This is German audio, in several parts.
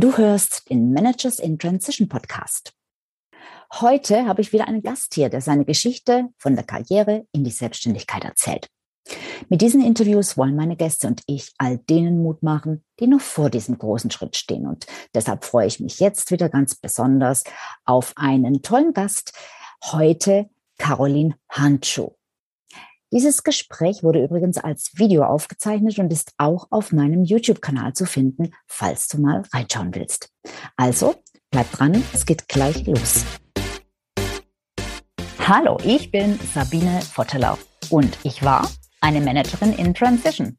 Du hörst den Managers in Transition Podcast. Heute habe ich wieder einen Gast hier, der seine Geschichte von der Karriere in die Selbstständigkeit erzählt. Mit diesen Interviews wollen meine Gäste und ich all denen Mut machen, die noch vor diesem großen Schritt stehen. Und deshalb freue ich mich jetzt wieder ganz besonders auf einen tollen Gast. Heute Caroline Handschuh. Dieses Gespräch wurde übrigens als Video aufgezeichnet und ist auch auf meinem YouTube-Kanal zu finden, falls du mal reinschauen willst. Also, bleib dran, es geht gleich los. Hallo, ich bin Sabine Vottelau und ich war eine Managerin in Transition.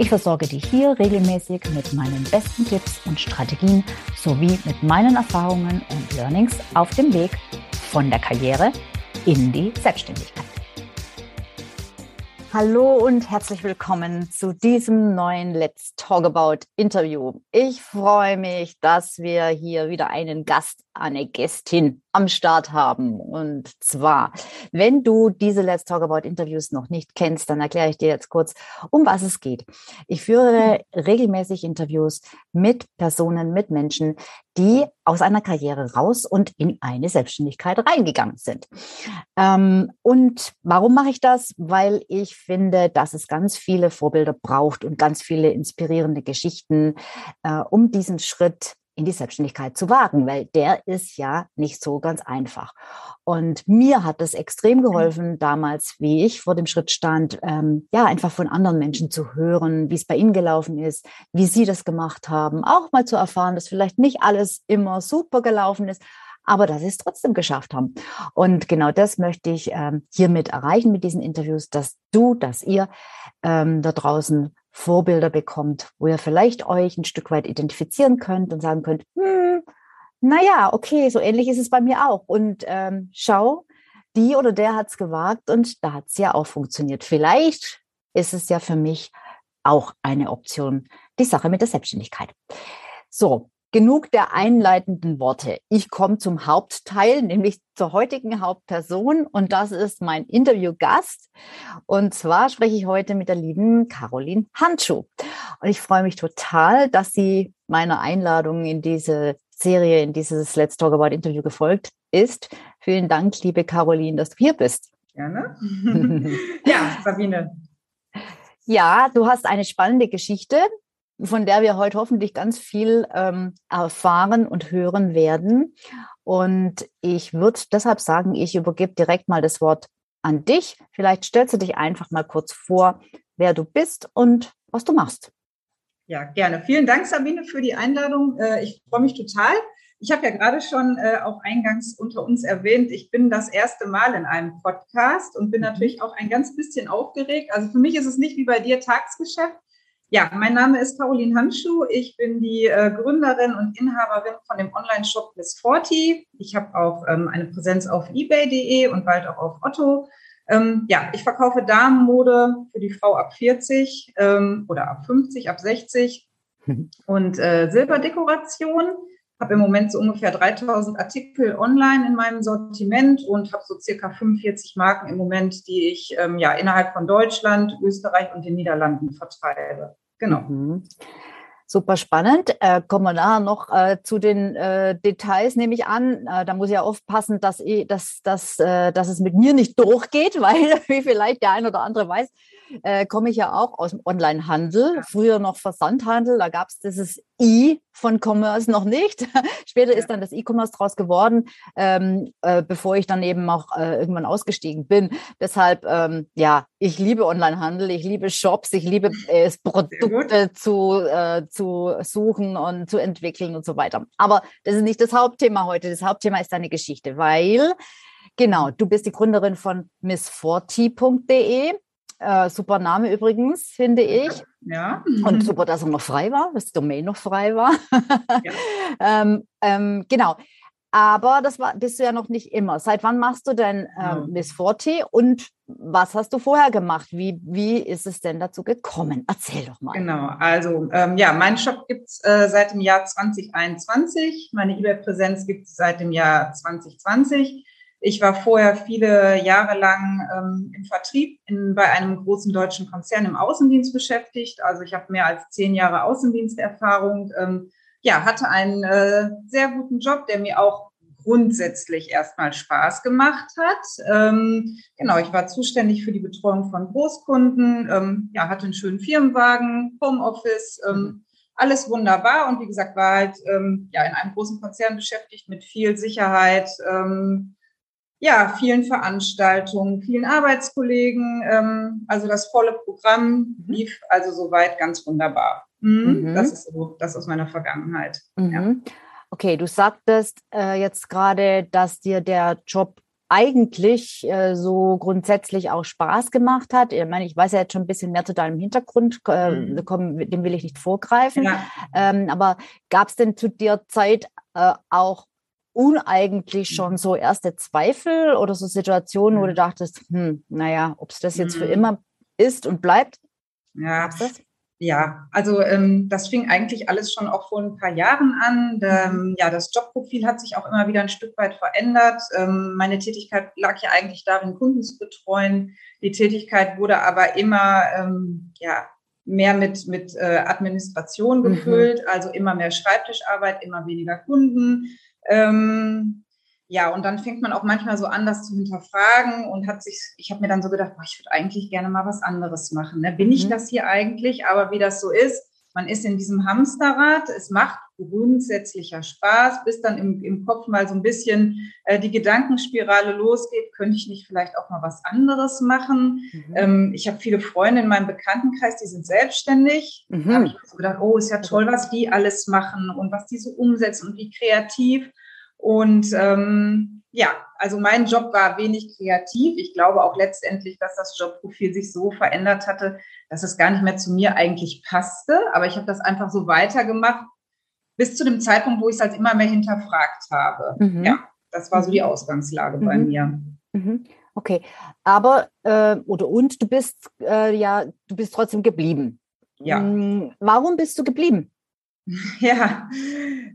Ich versorge dich hier regelmäßig mit meinen besten Tipps und Strategien sowie mit meinen Erfahrungen und Learnings auf dem Weg von der Karriere in die Selbstständigkeit. Hallo und herzlich willkommen zu diesem neuen Let's Talk About Interview. Ich freue mich, dass wir hier wieder einen Gast, eine Gästin am Start haben. Und zwar, wenn du diese Let's Talk About Interviews noch nicht kennst, dann erkläre ich dir jetzt kurz, um was es geht. Ich führe regelmäßig Interviews mit Personen, mit Menschen, die aus einer Karriere raus und in eine Selbstständigkeit reingegangen sind. Ähm, und warum mache ich das? Weil ich finde, dass es ganz viele Vorbilder braucht und ganz viele inspirierende Geschichten, äh, um diesen Schritt in die Selbstständigkeit zu wagen, weil der ist ja nicht so ganz einfach. Und mir hat es extrem mhm. geholfen, damals, wie ich vor dem Schritt stand, ähm, ja, einfach von anderen Menschen zu hören, wie es bei ihnen gelaufen ist, wie sie das gemacht haben, auch mal zu erfahren, dass vielleicht nicht alles immer super gelaufen ist, aber dass sie es trotzdem geschafft haben. Und genau das möchte ich ähm, hiermit erreichen mit diesen Interviews, dass du, dass ihr ähm, da draußen Vorbilder bekommt, wo ihr vielleicht euch ein Stück weit identifizieren könnt und sagen könnt, hm, naja, okay, so ähnlich ist es bei mir auch. Und ähm, schau, die oder der hat es gewagt und da hat es ja auch funktioniert. Vielleicht ist es ja für mich auch eine Option, die Sache mit der Selbstständigkeit. So, Genug der einleitenden Worte. Ich komme zum Hauptteil, nämlich zur heutigen Hauptperson und das ist mein Interviewgast. Und zwar spreche ich heute mit der lieben Caroline Handschuh. Und ich freue mich total, dass sie meiner Einladung in diese Serie, in dieses Let's Talk About Interview gefolgt ist. Vielen Dank, liebe Caroline, dass du hier bist. Gerne. ja, Sabine. Ja, du hast eine spannende Geschichte von der wir heute hoffentlich ganz viel ähm, erfahren und hören werden. Und ich würde deshalb sagen, ich übergebe direkt mal das Wort an dich. Vielleicht stellst du dich einfach mal kurz vor, wer du bist und was du machst. Ja, gerne. Vielen Dank, Sabine, für die Einladung. Äh, ich freue mich total. Ich habe ja gerade schon äh, auch eingangs unter uns erwähnt, ich bin das erste Mal in einem Podcast und bin mhm. natürlich auch ein ganz bisschen aufgeregt. Also für mich ist es nicht wie bei dir Tagsgeschäft. Ja, mein Name ist Caroline Handschuh. Ich bin die äh, Gründerin und Inhaberin von dem Online-Shop Miss 40. Ich habe auch ähm, eine Präsenz auf ebay.de und bald auch auf Otto. Ähm, ja, ich verkaufe Damenmode für die Frau ab 40 ähm, oder ab 50, ab 60 und äh, Silberdekoration. Habe im Moment so ungefähr 3000 Artikel online in meinem Sortiment und habe so circa 45 Marken im Moment, die ich ähm, ja innerhalb von Deutschland, Österreich und den Niederlanden vertreibe. Genau. Mhm. Super spannend. Äh, kommen wir nachher noch äh, zu den äh, Details, nehme ich an. Äh, da muss ich ja aufpassen, dass, ich, dass, dass, äh, dass es mit mir nicht durchgeht, weil, wie vielleicht der ein oder andere weiß, äh, komme ich ja auch aus dem Onlinehandel, früher noch Versandhandel, da gab es dieses I von Commerce noch nicht. Später ist dann das E-Commerce draus geworden, ähm, äh, bevor ich dann eben auch irgendwann ausgestiegen bin. Deshalb, ähm, ja, ich liebe Onlinehandel, ich liebe Shops, ich liebe es, Produkte zu, äh, zu suchen und zu entwickeln und so weiter. Aber das ist nicht das Hauptthema heute. Das Hauptthema ist deine Geschichte, weil Genau, du bist die Gründerin von miss40.de. Äh, super Name übrigens, finde ich. Ja. Und super, dass er noch frei war, dass die Domain noch frei war. Ja. ähm, ähm, genau. Aber das war, bist du ja noch nicht immer. Seit wann machst du denn ähm, Miss Forti und was hast du vorher gemacht? Wie, wie ist es denn dazu gekommen? Erzähl doch mal. Genau, also ähm, ja, mein Shop gibt es äh, seit dem Jahr 2021. Meine eBay-Präsenz gibt es seit dem Jahr 2020. Ich war vorher viele Jahre lang ähm, im Vertrieb in, bei einem großen deutschen Konzern im Außendienst beschäftigt. Also ich habe mehr als zehn Jahre Außendiensterfahrung. Ähm, ja, hatte einen äh, sehr guten Job, der mir auch grundsätzlich erstmal Spaß gemacht hat. Ähm, genau, ich war zuständig für die Betreuung von Großkunden, ähm, ja, hatte einen schönen Firmenwagen, Homeoffice, ähm, alles wunderbar und wie gesagt, war halt ähm, ja in einem großen Konzern beschäftigt mit viel Sicherheit, ähm, ja, vielen Veranstaltungen, vielen Arbeitskollegen. Ähm, also das volle Programm mhm. lief also soweit ganz wunderbar. Mhm. Mhm. Das ist so, das aus meiner Vergangenheit. Mhm. Ja. Okay, du sagtest äh, jetzt gerade, dass dir der Job eigentlich äh, so grundsätzlich auch Spaß gemacht hat. Ich meine, ich weiß ja jetzt schon ein bisschen mehr zu deinem Hintergrund, äh, mhm. komm, dem will ich nicht vorgreifen. Ja. Ähm, aber gab es denn zu der Zeit äh, auch uneigentlich schon so erste Zweifel oder so Situationen, wo du dachtest, hm, naja, ob es das jetzt für mhm. immer ist und bleibt? Ja, ja, also ähm, das fing eigentlich alles schon auch vor ein paar Jahren an. Ähm, ja, das Jobprofil hat sich auch immer wieder ein Stück weit verändert. Ähm, meine Tätigkeit lag ja eigentlich darin, Kunden zu betreuen. Die Tätigkeit wurde aber immer ähm, ja, mehr mit, mit äh, Administration mhm. gefüllt, mhm. also immer mehr Schreibtischarbeit, immer weniger Kunden. Ähm, ja, und dann fängt man auch manchmal so an, das zu hinterfragen und hat sich, ich habe mir dann so gedacht, boah, ich würde eigentlich gerne mal was anderes machen. Ne? Bin mhm. ich das hier eigentlich? Aber wie das so ist, man ist in diesem Hamsterrad, es macht grundsätzlicher Spaß, bis dann im, im Kopf mal so ein bisschen äh, die Gedankenspirale losgeht, könnte ich nicht vielleicht auch mal was anderes machen? Mhm. Ähm, ich habe viele Freunde in meinem Bekanntenkreis, die sind selbstständig. Mhm. Da habe ich so gedacht, oh, ist ja toll, was die alles machen und was die so umsetzen und wie kreativ. Und ähm, ja, also mein Job war wenig kreativ. Ich glaube auch letztendlich, dass das Jobprofil sich so verändert hatte, dass es gar nicht mehr zu mir eigentlich passte. Aber ich habe das einfach so weitergemacht, bis zu dem Zeitpunkt, wo ich es halt immer mehr hinterfragt habe. Mhm. Ja, das war so die mhm. Ausgangslage mhm. bei mir. Mhm. Okay, aber äh, oder und du bist äh, ja, du bist trotzdem geblieben. Ja. Hm, warum bist du geblieben? Ja,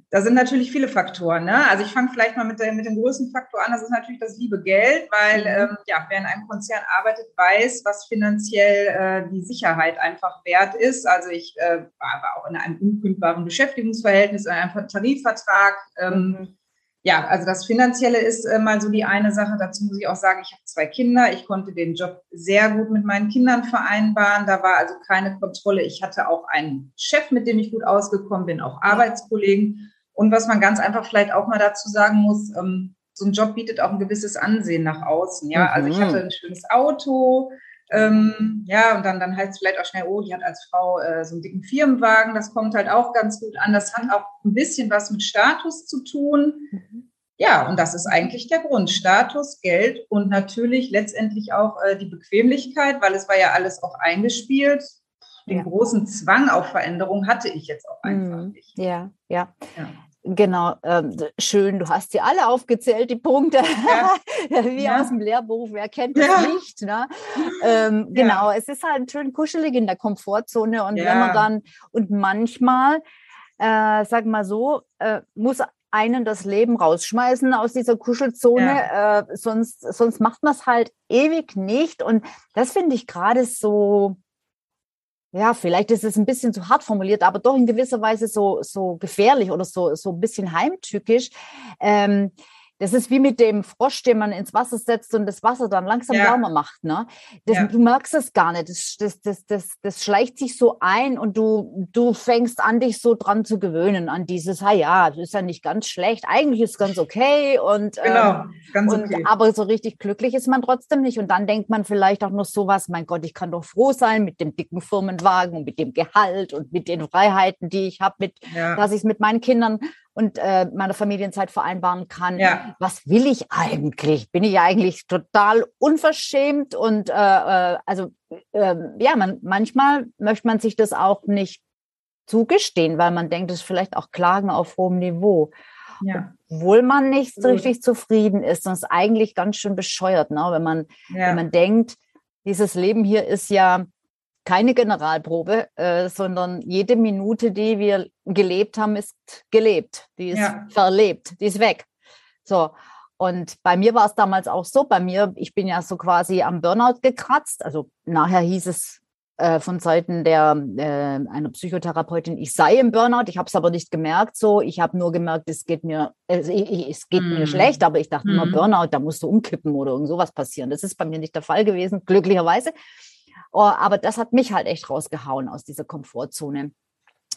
da sind natürlich viele Faktoren. Ne? Also ich fange vielleicht mal mit, der, mit dem größten Faktor an, das ist natürlich das liebe Geld, weil mhm. ähm, ja, wer in einem Konzern arbeitet, weiß, was finanziell äh, die Sicherheit einfach wert ist. Also ich äh, war, war auch in einem unkündbaren Beschäftigungsverhältnis, in einem Tarifvertrag. Ähm, mhm ja, also das Finanzielle ist äh, mal so die eine Sache. Dazu muss ich auch sagen, ich habe zwei Kinder. Ich konnte den Job sehr gut mit meinen Kindern vereinbaren. Da war also keine Kontrolle. Ich hatte auch einen Chef, mit dem ich gut ausgekommen bin, auch Arbeitskollegen. Und was man ganz einfach vielleicht auch mal dazu sagen muss, ähm, so ein Job bietet auch ein gewisses Ansehen nach außen. Ja, also ich mhm. hatte ein schönes Auto, ähm, ja, und dann, dann heißt es vielleicht auch schnell, oh, die hat als Frau äh, so einen dicken Firmenwagen, das kommt halt auch ganz gut an. Das hat auch ein bisschen was mit Status zu tun. Mhm. Ja, und das ist eigentlich der Grund. Status, Geld und natürlich letztendlich auch äh, die Bequemlichkeit, weil es war ja alles auch eingespielt. Den ja. großen Zwang auf Veränderung hatte ich jetzt auch einfach mhm. nicht. Ja, ja. ja. Genau, ähm, schön. Du hast sie alle aufgezählt, die Punkte, ja. wie ja. aus dem Lehrbuch. Wer kennt das ja. nicht? Ne? Ähm, genau, es ist halt schön kuschelig in der Komfortzone und wenn man dann und manchmal, äh, sag mal so, äh, muss einen das Leben rausschmeißen aus dieser Kuschelzone, äh, sonst sonst macht man es halt ewig nicht und das finde ich gerade so ja, vielleicht ist es ein bisschen zu hart formuliert, aber doch in gewisser Weise so, so gefährlich oder so, so ein bisschen heimtückisch. Ähm, das ist wie mit dem Frosch, den man ins Wasser setzt und das Wasser dann langsam ja. wärmer macht. Ne? Das, ja. Du merkst es gar nicht. Das, das, das, das, das schleicht sich so ein und du, du fängst an, dich so dran zu gewöhnen, an dieses, ah ja, das ist ja nicht ganz schlecht, eigentlich ist es ganz okay. Und, genau, ähm, ganz und, okay. Aber so richtig glücklich ist man trotzdem nicht. Und dann denkt man vielleicht auch noch sowas, mein Gott, ich kann doch froh sein mit dem dicken Firmenwagen und mit dem Gehalt und mit den Freiheiten, die ich habe, mit, ja. dass ich es mit meinen Kindern und äh, meiner Familienzeit vereinbaren kann. Ja. Was will ich eigentlich? Bin ich eigentlich total unverschämt und äh, äh, also äh, ja, man, manchmal möchte man sich das auch nicht zugestehen, weil man denkt, das ist vielleicht auch Klagen auf hohem Niveau. ja. obwohl man nicht so richtig zufrieden ist. Und es ist eigentlich ganz schön bescheuert, ne? wenn, man, ja. wenn man denkt, dieses Leben hier ist ja keine Generalprobe, äh, sondern jede Minute, die wir gelebt haben, ist gelebt. Die ist ja. verlebt, die ist weg. So. Und bei mir war es damals auch so, bei mir, ich bin ja so quasi am Burnout gekratzt. Also nachher hieß es äh, von Seiten der äh, einer Psychotherapeutin, ich sei im Burnout. Ich habe es aber nicht gemerkt. So, ich habe nur gemerkt, es geht mir, ich, es geht mm. mir schlecht. Aber ich dachte mm. immer Burnout, da musst du umkippen oder irgend sowas passieren. Das ist bei mir nicht der Fall gewesen, glücklicherweise. Oh, aber das hat mich halt echt rausgehauen aus dieser Komfortzone.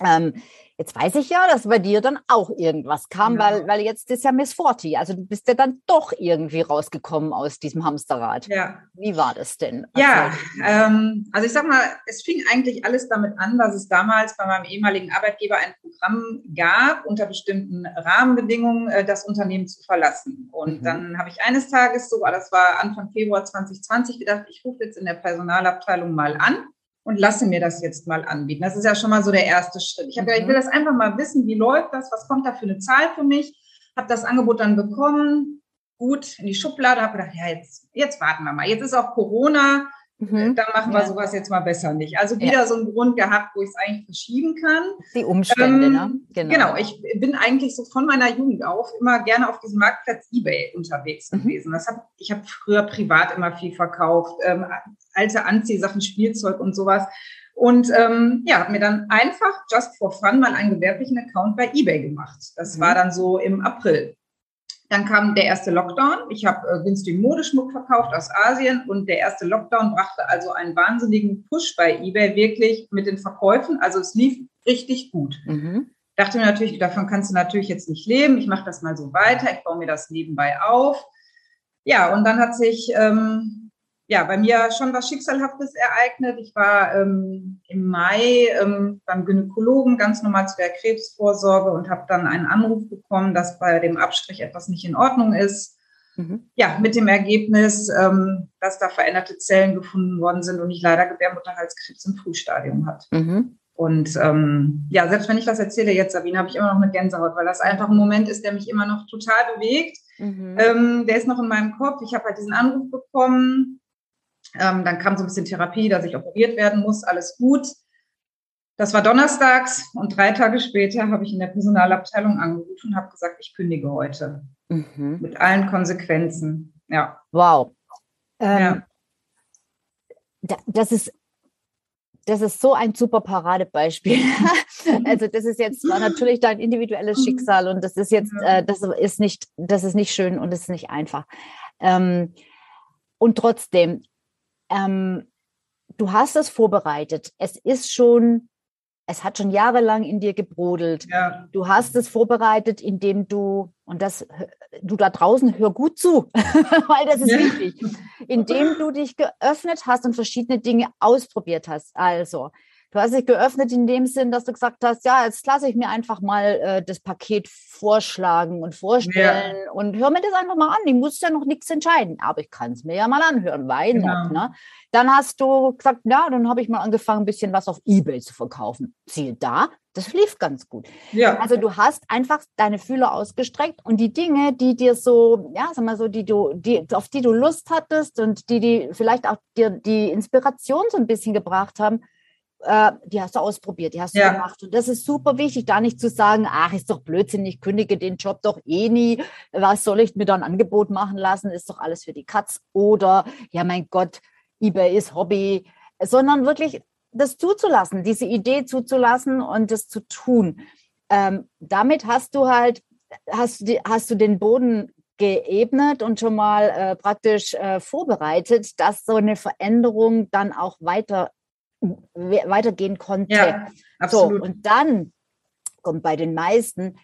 Ähm, jetzt weiß ich ja, dass bei dir dann auch irgendwas kam, ja. weil, weil jetzt ist ja Miss Forty. Also du bist ja dann doch irgendwie rausgekommen aus diesem Hamsterrad. Ja. Wie war das denn? Ja, ähm, also ich sag mal, es fing eigentlich alles damit an, dass es damals bei meinem ehemaligen Arbeitgeber ein Programm gab, unter bestimmten Rahmenbedingungen äh, das Unternehmen zu verlassen. Und mhm. dann habe ich eines Tages, so, das war Anfang Februar 2020, gedacht, ich rufe jetzt in der Personalabteilung mal an und lasse mir das jetzt mal anbieten. Das ist ja schon mal so der erste Schritt. Ich habe mhm. gedacht, ich will das einfach mal wissen, wie läuft das, was kommt da für eine Zahl für mich. Habe das Angebot dann bekommen, gut in die Schublade, habe gedacht, ja, jetzt, jetzt warten wir mal. Jetzt ist auch Corona, mhm. dann machen wir ja. sowas jetzt mal besser nicht. Also wieder ja. so einen Grund gehabt, wo ich es eigentlich verschieben kann. Die Umstände, ähm, ne? Genau. genau. Ich bin eigentlich so von meiner Jugend auf immer gerne auf diesem Marktplatz eBay unterwegs mhm. gewesen. Das hab, ich habe früher privat immer viel verkauft. Ähm, alte Anziehsachen, Spielzeug und sowas. Und ähm, ja, habe mir dann einfach just for fun mal einen gewerblichen Account bei eBay gemacht. Das mhm. war dann so im April. Dann kam der erste Lockdown. Ich habe äh, günstigen Modeschmuck verkauft aus Asien und der erste Lockdown brachte also einen wahnsinnigen Push bei eBay wirklich mit den Verkäufen. Also es lief richtig gut. Mhm. Dachte mir natürlich, davon kannst du natürlich jetzt nicht leben. Ich mache das mal so weiter. Ich baue mir das nebenbei auf. Ja, und dann hat sich ähm, ja, bei mir schon was Schicksalhaftes ereignet. Ich war ähm, im Mai ähm, beim Gynäkologen ganz normal zu der Krebsvorsorge und habe dann einen Anruf bekommen, dass bei dem Abstrich etwas nicht in Ordnung ist. Mhm. Ja, mit dem Ergebnis, ähm, dass da veränderte Zellen gefunden worden sind und ich leider Gebärmutterhalskrebs im Frühstadium hat. Mhm. Und ähm, ja, selbst wenn ich das erzähle jetzt, Sabine, habe ich immer noch eine Gänsehaut, weil das einfach ein Moment ist, der mich immer noch total bewegt. Mhm. Ähm, der ist noch in meinem Kopf. Ich habe halt diesen Anruf bekommen ähm, dann kam so ein bisschen Therapie, dass ich operiert werden muss, alles gut. Das war donnerstags und drei Tage später habe ich in der Personalabteilung angerufen und habe gesagt, ich kündige heute. Mhm. Mit allen Konsequenzen. Ja. Wow. Ähm, ja. Das ist das ist so ein super Paradebeispiel. also das ist jetzt zwar natürlich dein individuelles Schicksal und das ist jetzt, äh, das ist nicht, das ist nicht schön und das ist nicht einfach. Ähm, und trotzdem, ähm, du hast es vorbereitet. Es ist schon, es hat schon jahrelang in dir gebrodelt. Ja. Du hast es vorbereitet, indem du, und das, du da draußen, hör gut zu, weil das ist ja. wichtig, indem du dich geöffnet hast und verschiedene Dinge ausprobiert hast. Also, Du hast dich geöffnet in dem Sinn, dass du gesagt hast, ja, jetzt lasse ich mir einfach mal äh, das Paket vorschlagen und vorstellen ja. und hör mir das einfach mal an. Ich muss ja noch nichts entscheiden, aber ich kann es mir ja mal anhören, weil genau. ne? Dann hast du gesagt, ja, dann habe ich mal angefangen, ein bisschen was auf Ebay zu verkaufen. Ziel da, das lief ganz gut. Ja. Also du hast einfach deine Fühler ausgestreckt und die Dinge, die dir so, ja, sag mal so, die du, die, auf die du Lust hattest und die, die vielleicht auch dir die Inspiration so ein bisschen gebracht haben, äh, die hast du ausprobiert, die hast du ja. gemacht. Und das ist super wichtig, da nicht zu sagen, ach, ist doch Blödsinn, ich kündige den Job doch eh nie. Was soll ich mir da ein Angebot machen lassen? Ist doch alles für die Katz. Oder, ja, mein Gott, eBay ist Hobby. Sondern wirklich das zuzulassen, diese Idee zuzulassen und das zu tun. Ähm, damit hast du halt, hast, hast du den Boden geebnet und schon mal äh, praktisch äh, vorbereitet, dass so eine Veränderung dann auch weiter weitergehen konnte. Ja, absolut. So, und dann kommt bei den meisten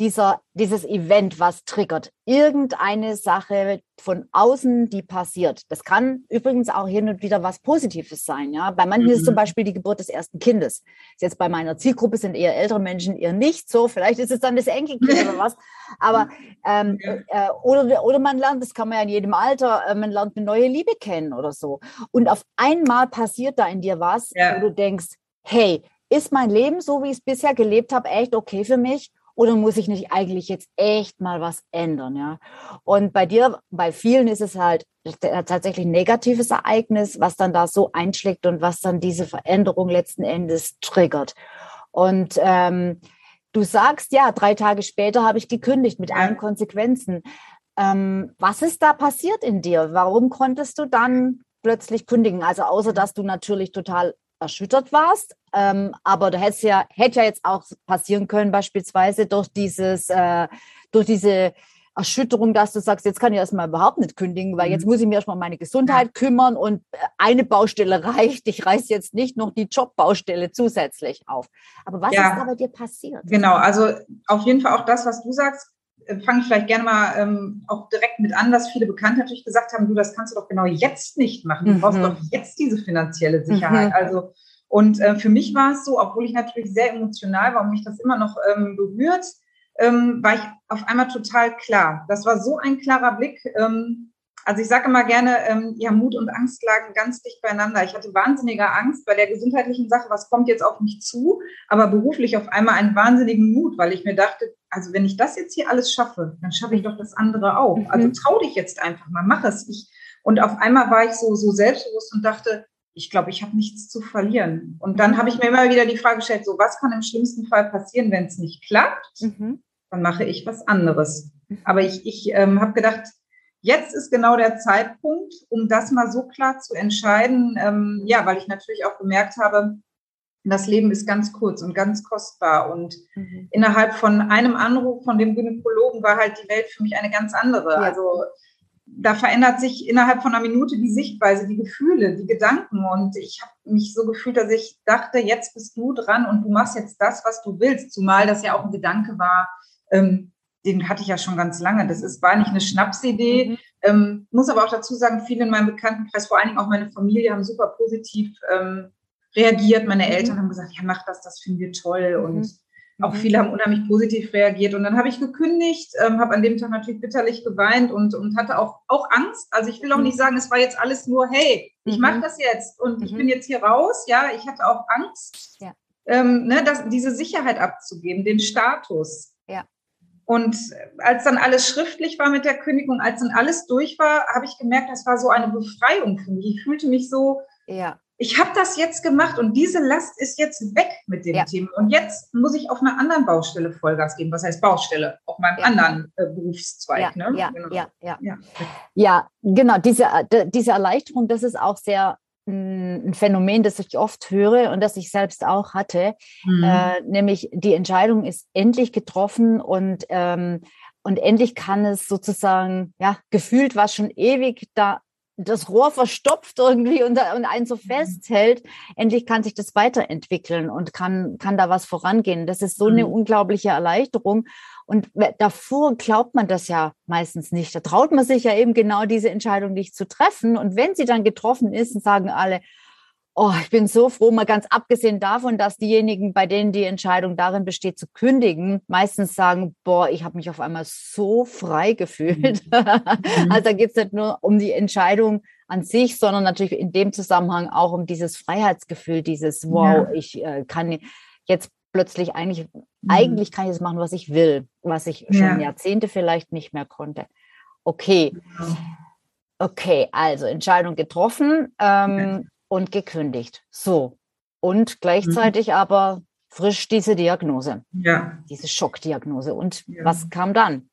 dieser, dieses Event, was triggert. Irgendeine Sache von außen, die passiert. Das kann übrigens auch hin und wieder was Positives sein. Ja? Bei manchen mhm. ist zum mhm. Beispiel die Geburt des ersten Kindes. Jetzt bei meiner Zielgruppe sind eher ältere Menschen, eher nicht so. Vielleicht ist es dann das Enkelkind oder was. Aber ähm, äh, oder, oder man lernt, das kann man ja in jedem Alter, äh, man lernt eine neue Liebe kennen oder so. Und auf einmal passiert da in dir was, ja. wo du denkst, hey, ist mein Leben, so wie ich es bisher gelebt habe, echt okay für mich? Oder muss ich nicht eigentlich jetzt echt mal was ändern, ja? Und bei dir, bei vielen ist es halt tatsächlich ein negatives Ereignis, was dann da so einschlägt und was dann diese Veränderung letzten Endes triggert. Und ähm, du sagst, ja, drei Tage später habe ich gekündigt mit allen Konsequenzen. Ähm, was ist da passiert in dir? Warum konntest du dann plötzlich kündigen? Also außer dass du natürlich total erschüttert warst, ähm, aber da hätte ja hätte ja jetzt auch passieren können, beispielsweise durch dieses äh, durch diese Erschütterung, dass du sagst, jetzt kann ich erstmal überhaupt nicht kündigen, weil jetzt mhm. muss ich mir erstmal um meine Gesundheit kümmern und eine Baustelle reicht. Ich reiß jetzt nicht noch die Jobbaustelle zusätzlich auf. Aber was ja, ist da bei dir passiert? Genau, also auf jeden Fall auch das, was du sagst, fange ich vielleicht gerne mal ähm, auch direkt mit an, dass viele Bekannte natürlich gesagt haben, du, das kannst du doch genau jetzt nicht machen. Du mhm. brauchst doch jetzt diese finanzielle Sicherheit. Mhm. Also und äh, für mich war es so, obwohl ich natürlich sehr emotional war und mich das immer noch ähm, berührt, ähm, war ich auf einmal total klar. Das war so ein klarer Blick. Ähm, also ich sage immer gerne, ähm, ja, Mut und Angst lagen ganz dicht beieinander. Ich hatte wahnsinnige Angst bei der gesundheitlichen Sache, was kommt jetzt auf mich zu, aber beruflich auf einmal einen wahnsinnigen Mut, weil ich mir dachte, also wenn ich das jetzt hier alles schaffe, dann schaffe ich doch das andere auch. Mhm. Also trau dich jetzt einfach mal, mach es. Ich, und auf einmal war ich so, so selbstbewusst und dachte, ich glaube, ich habe nichts zu verlieren. Und dann habe ich mir immer wieder die Frage gestellt, so was kann im schlimmsten Fall passieren, wenn es nicht klappt? Mhm. Dann mache ich was anderes. Aber ich, ich ähm, habe gedacht, jetzt ist genau der Zeitpunkt, um das mal so klar zu entscheiden. Ähm, ja, weil ich natürlich auch gemerkt habe, das Leben ist ganz kurz und ganz kostbar. Und mhm. innerhalb von einem Anruf von dem Gynäkologen war halt die Welt für mich eine ganz andere. Ja. Also da verändert sich innerhalb von einer Minute die Sichtweise, die Gefühle, die Gedanken. Und ich habe mich so gefühlt, dass ich dachte, jetzt bist du dran und du machst jetzt das, was du willst. Zumal das ja auch ein Gedanke war, ähm, den hatte ich ja schon ganz lange. Das ist, war nicht eine Schnapsidee. Mhm. Ähm, muss aber auch dazu sagen, viele in meinem Bekanntenkreis, vor allen Dingen auch meine Familie, haben super positiv ähm, reagiert. Meine mhm. Eltern haben gesagt, ja, mach das, das finden wir toll. Mhm. Und auch mhm. viele haben unheimlich positiv reagiert. Und dann habe ich gekündigt, ähm, habe an dem Tag natürlich bitterlich geweint und, und hatte auch, auch Angst. Also ich will auch nicht sagen, es war jetzt alles nur, hey, ich mache das jetzt und ich bin jetzt hier raus. Ja, ich hatte auch Angst, ja. ähm, ne, das, diese Sicherheit abzugeben, den Status. Und als dann alles schriftlich war mit der Kündigung, als dann alles durch war, habe ich gemerkt, das war so eine Befreiung für mich. Ich fühlte mich so, ja ich habe das jetzt gemacht und diese Last ist jetzt weg mit dem ja. Thema. Und jetzt muss ich auf einer anderen Baustelle Vollgas geben. Was heißt Baustelle? Auf meinem ja. anderen äh, Berufszweig. Ja, ne? genau. ja, ja, ja. Ja, genau. Diese, diese Erleichterung, das ist auch sehr ein Phänomen, das ich oft höre und das ich selbst auch hatte. Mhm. Äh, nämlich die Entscheidung ist endlich getroffen und ähm, und endlich kann es sozusagen, ja, gefühlt war schon ewig da das Rohr verstopft irgendwie und, und einen so mhm. festhält, endlich kann sich das weiterentwickeln und kann, kann da was vorangehen. Das ist so eine mhm. unglaubliche Erleichterung. Und davor glaubt man das ja meistens nicht. Da traut man sich ja eben genau diese Entscheidung nicht zu treffen. Und wenn sie dann getroffen ist, sagen alle, Oh, ich bin so froh, mal ganz abgesehen davon, dass diejenigen, bei denen die Entscheidung darin besteht, zu kündigen, meistens sagen, boah, ich habe mich auf einmal so frei gefühlt. Mhm. also da geht es nicht nur um die Entscheidung an sich, sondern natürlich in dem Zusammenhang auch um dieses Freiheitsgefühl, dieses, wow, ja. ich äh, kann jetzt plötzlich eigentlich, mhm. eigentlich kann ich das machen, was ich will, was ich schon ja. Jahrzehnte vielleicht nicht mehr konnte. Okay. Genau. Okay, also Entscheidung getroffen. Ähm, und gekündigt. So. Und gleichzeitig mhm. aber frisch diese Diagnose. Ja. Diese Schockdiagnose. Und ja. was kam dann?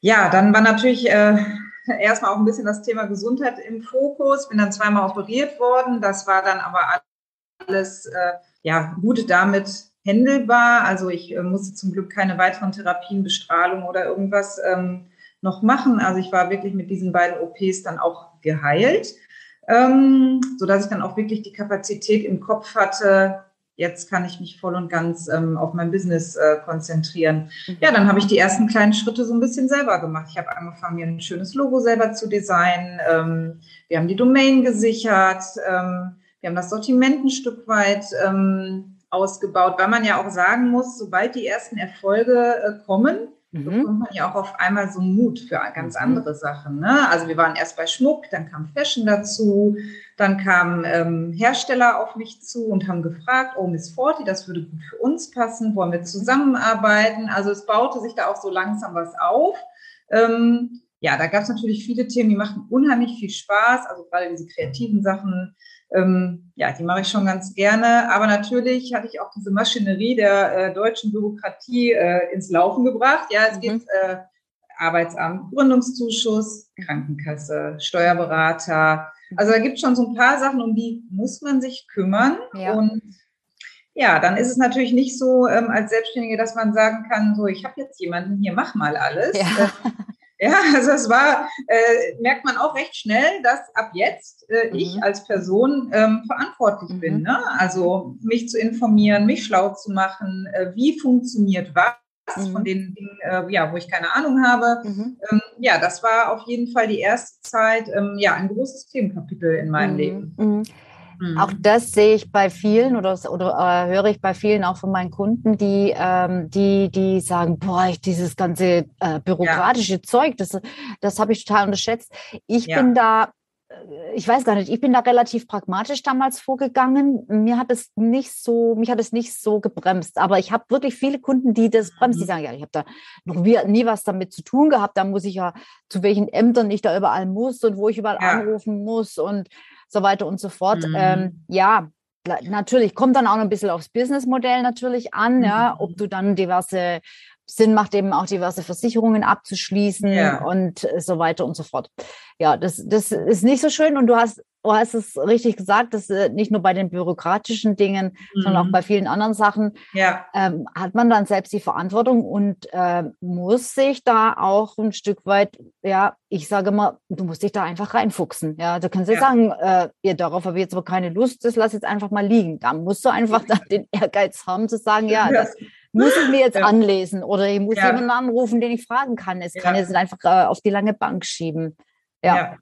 Ja, dann war natürlich äh, erstmal auch ein bisschen das Thema Gesundheit im Fokus. Bin dann zweimal operiert worden. Das war dann aber alles äh, ja, gut damit händelbar. Also ich äh, musste zum Glück keine weiteren Therapien, Bestrahlung oder irgendwas ähm, noch machen. Also ich war wirklich mit diesen beiden OPs dann auch geheilt ähm, so dass ich dann auch wirklich die Kapazität im Kopf hatte. Jetzt kann ich mich voll und ganz ähm, auf mein Business äh, konzentrieren. Mhm. Ja, dann habe ich die ersten kleinen Schritte so ein bisschen selber gemacht. Ich habe angefangen, mir ein schönes Logo selber zu designen. Ähm, wir haben die Domain gesichert. Ähm, wir haben das Sortiment ein Stück weit ähm, ausgebaut, weil man ja auch sagen muss, sobald die ersten Erfolge äh, kommen, mhm. bekommt man ja auch auf einmal so Mut für ganz mhm. andere Sachen. Ne? Also wir waren erst bei Schmuck, dann kam Fashion dazu, dann kamen ähm, Hersteller auf mich zu und haben gefragt, oh Miss Forty, das würde gut für uns passen, wollen wir zusammenarbeiten? Also es baute sich da auch so langsam was auf. Ähm, ja, da gab es natürlich viele Themen, die machten unheimlich viel Spaß, also gerade diese kreativen Sachen, ähm, ja, die mache ich schon ganz gerne. Aber natürlich hatte ich auch diese Maschinerie der äh, deutschen Bürokratie äh, ins Laufen gebracht. Ja, es mhm. geht äh, Arbeitsamt, Gründungszuschuss, Krankenkasse, Steuerberater. Also da gibt es schon so ein paar Sachen, um die muss man sich kümmern. Ja. Und ja, dann ist es natürlich nicht so ähm, als Selbstständige, dass man sagen kann, so, ich habe jetzt jemanden hier, mach mal alles. Ja. Ja, also es war, äh, merkt man auch recht schnell, dass ab jetzt äh, mhm. ich als Person ähm, verantwortlich mhm. bin. Ne? Also mich zu informieren, mich schlau zu machen, äh, wie funktioniert was mhm. von den Dingen, äh, ja, wo ich keine Ahnung habe. Mhm. Ähm, ja, das war auf jeden Fall die erste Zeit, ähm, ja, ein großes Themenkapitel in meinem mhm. Leben. Mhm. Mhm. Auch das sehe ich bei vielen oder, oder äh, höre ich bei vielen auch von meinen Kunden, die, ähm, die, die sagen, boah, ich, dieses ganze äh, bürokratische ja. Zeug, das, das habe ich total unterschätzt. Ich ja. bin da äh, ich weiß gar nicht, ich bin da relativ pragmatisch damals vorgegangen. Mir hat es nicht so, mich hat es nicht so gebremst. Aber ich habe wirklich viele Kunden, die das bremsen, die mhm. sagen, ja, ich habe da noch nie, nie, was damit zu tun gehabt. Da muss ich ja, zu welchen Ämtern ich da überall muss und wo ich überall ja. anrufen muss und so weiter und so fort. Mhm. Ähm, ja, natürlich kommt dann auch noch ein bisschen aufs Businessmodell natürlich an, mhm. ja, ob du dann diverse Sinn macht eben auch diverse Versicherungen abzuschließen ja. und so weiter und so fort. Ja, das, das ist nicht so schön und du hast, du hast es richtig gesagt, dass äh, nicht nur bei den bürokratischen Dingen, mhm. sondern auch mhm. bei vielen anderen Sachen ja. ähm, hat man dann selbst die Verantwortung und äh, muss sich da auch ein Stück weit, ja, ich sage mal, du musst dich da einfach reinfuchsen. Ja, du kannst ja, sagen, äh, ja, darauf habe ich jetzt aber keine Lust, das lass jetzt einfach mal liegen. Da musst du einfach dann den Ehrgeiz haben zu sagen, ja, das muss ich mir jetzt ja. anlesen oder ich muss jemanden anrufen, den ich fragen kann. Es kann jetzt einfach äh, auf die lange Bank schieben. Ja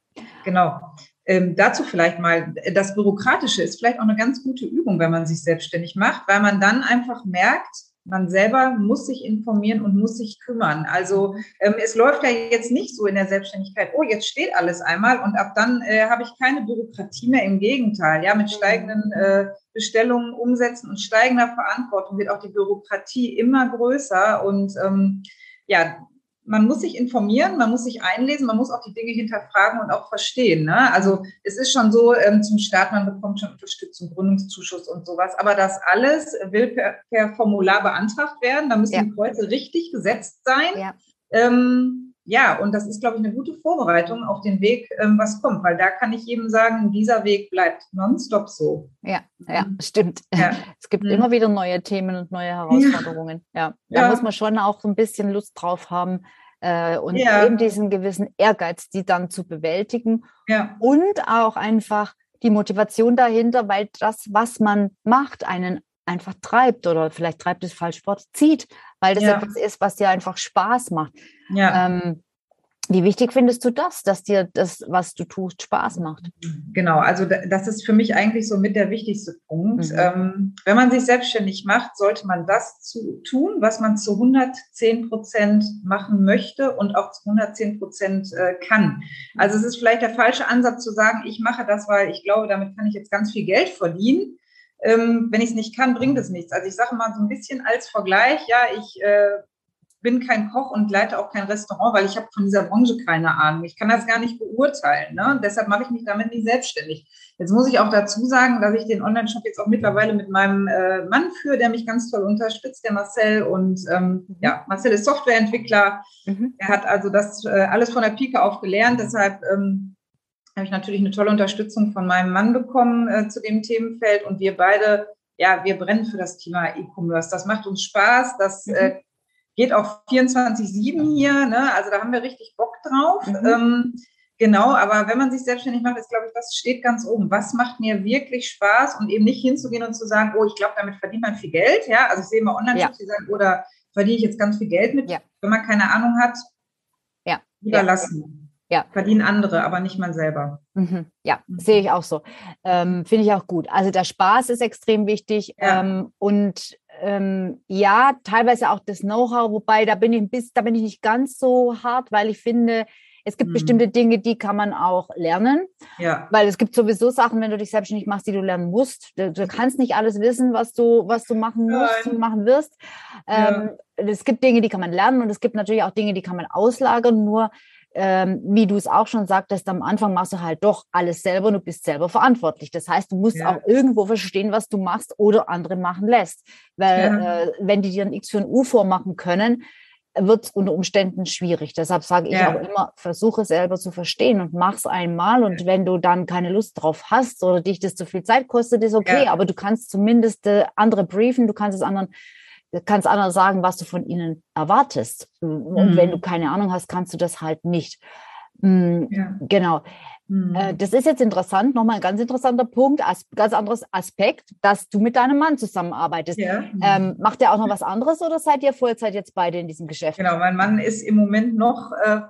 genau. Ähm, dazu vielleicht mal, das Bürokratische ist vielleicht auch eine ganz gute Übung, wenn man sich selbstständig macht, weil man dann einfach merkt, man selber muss sich informieren und muss sich kümmern. Also ähm, es läuft ja jetzt nicht so in der Selbstständigkeit, oh, jetzt steht alles einmal und ab dann äh, habe ich keine Bürokratie mehr. Im Gegenteil, ja, mit steigenden äh, Bestellungen umsetzen und steigender Verantwortung wird auch die Bürokratie immer größer und ähm, ja, man muss sich informieren, man muss sich einlesen, man muss auch die Dinge hinterfragen und auch verstehen. Ne? Also es ist schon so, ähm, zum Start, man bekommt schon Unterstützung, Gründungszuschuss und sowas, aber das alles will per, per Formular beantragt werden, da müssen ja. die Kreuze richtig gesetzt sein. Ja. Ähm, ja, und das ist, glaube ich, eine gute Vorbereitung auf den Weg, ähm, was kommt, weil da kann ich jedem sagen, dieser Weg bleibt nonstop so. Ja, ja, stimmt. Ja. Es gibt mhm. immer wieder neue Themen und neue Herausforderungen. Ja, ja. da muss man schon auch so ein bisschen Lust drauf haben äh, und eben diesen gewissen Ehrgeiz, die dann zu bewältigen ja. und auch einfach die Motivation dahinter, weil das, was man macht, einen einfach treibt oder vielleicht treibt es falsch Sport, zieht, weil das ja. etwas ist, was dir einfach Spaß macht. Ja. Ähm, wie wichtig findest du das, dass dir das, was du tust, Spaß macht? Genau, also das ist für mich eigentlich so mit der wichtigste Punkt. Mhm. Ähm, wenn man sich selbstständig macht, sollte man das zu, tun, was man zu 110 Prozent machen möchte und auch zu 110 Prozent äh, kann. Also es ist vielleicht der falsche Ansatz zu sagen, ich mache das, weil ich glaube, damit kann ich jetzt ganz viel Geld verdienen ähm, wenn ich es nicht kann, bringt es nichts. Also ich sage mal so ein bisschen als Vergleich, ja, ich äh, bin kein Koch und leite auch kein Restaurant, weil ich habe von dieser Branche keine Ahnung. Ich kann das gar nicht beurteilen. Ne? Deshalb mache ich mich damit nicht selbstständig. Jetzt muss ich auch dazu sagen, dass ich den Online-Shop jetzt auch mittlerweile mit meinem äh, Mann führe, der mich ganz toll unterstützt, der Marcel. Und ähm, mhm. ja, Marcel ist Softwareentwickler. Mhm. Er hat also das äh, alles von der Pike auf gelernt. Deshalb ähm, habe ich natürlich eine tolle Unterstützung von meinem Mann bekommen äh, zu dem Themenfeld und wir beide, ja, wir brennen für das Thema E-Commerce. Das macht uns Spaß, das mhm. äh, geht auch 24-7 hier, ne? also da haben wir richtig Bock drauf. Mhm. Ähm, genau, aber wenn man sich selbstständig macht, ist, glaube ich, das steht ganz oben. Was macht mir wirklich Spaß und eben nicht hinzugehen und zu sagen, oh, ich glaube, damit verdient man viel Geld, ja, also ich sehe immer Online-Shops, ja. die sagen, oder verdiene ich jetzt ganz viel Geld mit, ja. wenn man keine Ahnung hat, ja. lieber ja. lassen. Ja. Verdienen andere, aber nicht man selber. Mhm. Ja, mhm. sehe ich auch so. Ähm, Finde ich auch gut. Also der Spaß ist extrem wichtig ja. ähm, und ähm, ja, teilweise auch das Know-how, wobei da bin ich bis, da bin ich nicht ganz so hart, weil ich finde, es gibt mhm. bestimmte Dinge, die kann man auch lernen. Ja. Weil es gibt sowieso Sachen, wenn du dich selbstständig machst, die du lernen musst. Du, du kannst nicht alles wissen, was du, was du machen musst Nein. und machen wirst. Ja. Ähm, es gibt Dinge, die kann man lernen und es gibt natürlich auch Dinge, die kann man auslagern. Nur ähm, wie du es auch schon sagtest, am Anfang machst du halt doch alles selber und du bist selber verantwortlich. Das heißt, du musst ja. auch irgendwo verstehen, was du machst oder andere machen lässt. Weil ja. äh, wenn die dir ein X für ein U vormachen können, wird es unter Umständen schwierig. Deshalb sage ich ja. auch immer, versuche selber zu verstehen und mach es einmal. Und wenn du dann keine Lust drauf hast oder dich das zu viel Zeit kostet, ist okay. Aber du kannst zumindest äh, andere briefen, du kannst es anderen kannst anderen sagen, was du von ihnen erwartest. Und mhm. wenn du keine Ahnung hast, kannst du das halt nicht. Mhm, ja. Genau. Mhm. Äh, das ist jetzt interessant, nochmal ein ganz interessanter Punkt, as ganz anderes Aspekt, dass du mit deinem Mann zusammenarbeitest. Ja. Ähm, macht er auch noch was anderes oder seid ihr Vollzeit jetzt beide in diesem Geschäft? Genau, mein Mann ist im Moment noch, äh,